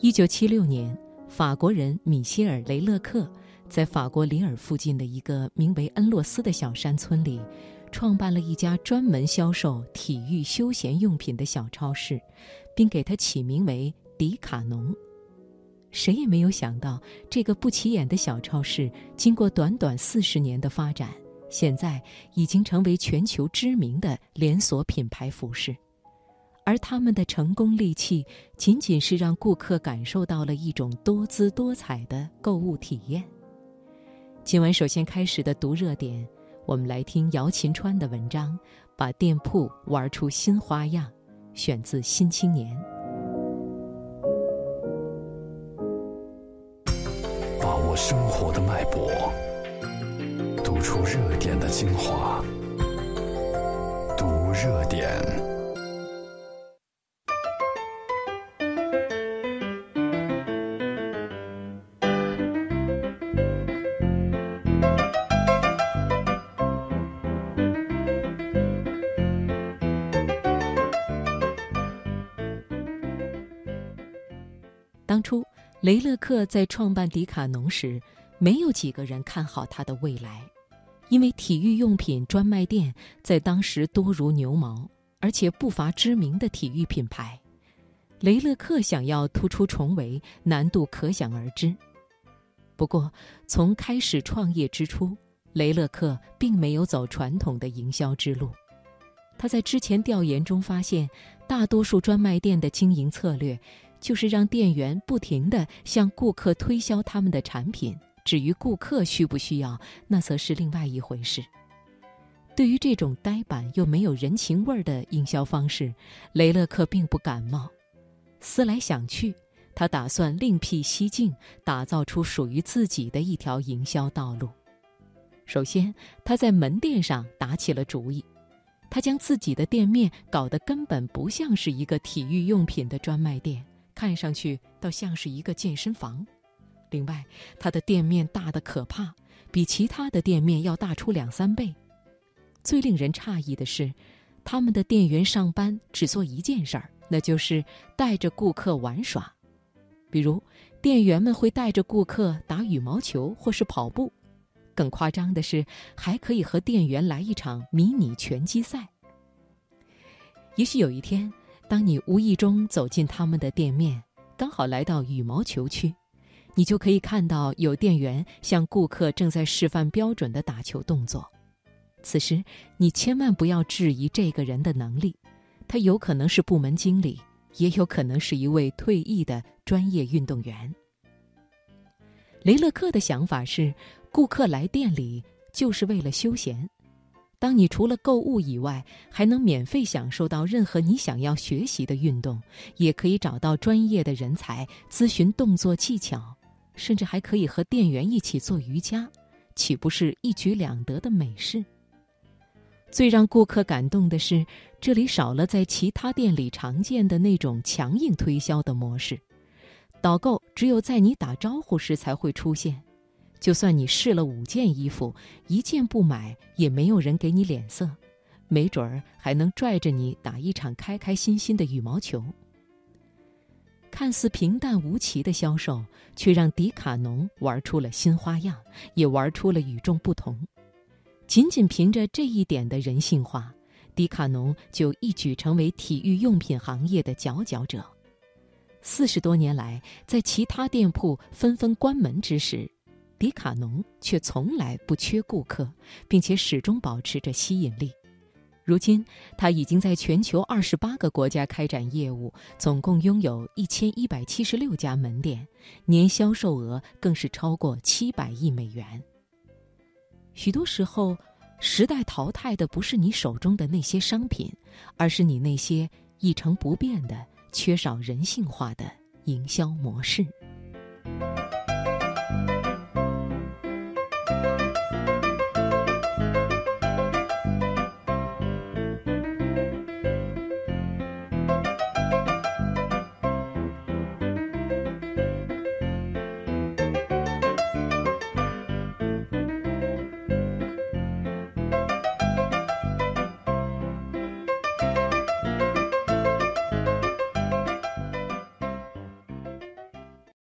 一九七六年，法国人米歇尔·雷勒克在法国里尔附近的一个名为恩洛斯的小山村里，创办了一家专门销售体育休闲用品的小超市，并给它起名为“迪卡侬”。谁也没有想到，这个不起眼的小超市，经过短短四十年的发展，现在已经成为全球知名的连锁品牌服饰。而他们的成功利器，仅仅是让顾客感受到了一种多姿多彩的购物体验。今晚首先开始的读热点，我们来听姚琴川的文章《把店铺玩出新花样》，选自《新青年》。把握生活的脉搏，读出热点的精华，读热点。当初，雷勒克在创办迪卡侬时，没有几个人看好他的未来，因为体育用品专卖店在当时多如牛毛，而且不乏知名的体育品牌。雷勒克想要突出重围，难度可想而知。不过，从开始创业之初，雷勒克并没有走传统的营销之路。他在之前调研中发现，大多数专卖店的经营策略。就是让店员不停地向顾客推销他们的产品，至于顾客需不需要，那则是另外一回事。对于这种呆板又没有人情味儿的营销方式，雷勒克并不感冒。思来想去，他打算另辟蹊径，打造出属于自己的一条营销道路。首先，他在门店上打起了主意，他将自己的店面搞得根本不像是一个体育用品的专卖店。看上去倒像是一个健身房。另外，它的店面大得可怕，比其他的店面要大出两三倍。最令人诧异的是，他们的店员上班只做一件事儿，那就是带着顾客玩耍。比如，店员们会带着顾客打羽毛球或是跑步。更夸张的是，还可以和店员来一场迷你拳击赛。也许有一天。当你无意中走进他们的店面，刚好来到羽毛球区，你就可以看到有店员向顾客正在示范标准的打球动作。此时，你千万不要质疑这个人的能力，他有可能是部门经理，也有可能是一位退役的专业运动员。雷勒克的想法是，顾客来店里就是为了休闲。当你除了购物以外，还能免费享受到任何你想要学习的运动，也可以找到专业的人才咨询动作技巧，甚至还可以和店员一起做瑜伽，岂不是一举两得的美事？最让顾客感动的是，这里少了在其他店里常见的那种强硬推销的模式，导购只有在你打招呼时才会出现。就算你试了五件衣服，一件不买，也没有人给你脸色，没准儿还能拽着你打一场开开心心的羽毛球。看似平淡无奇的销售，却让迪卡侬玩出了新花样，也玩出了与众不同。仅仅凭着这一点的人性化，迪卡侬就一举成为体育用品行业的佼佼者。四十多年来，在其他店铺纷纷关门之时。迪卡侬却从来不缺顾客，并且始终保持着吸引力。如今，他已经在全球二十八个国家开展业务，总共拥有一千一百七十六家门店，年销售额更是超过七百亿美元。许多时候，时代淘汰的不是你手中的那些商品，而是你那些一成不变的、缺少人性化的营销模式。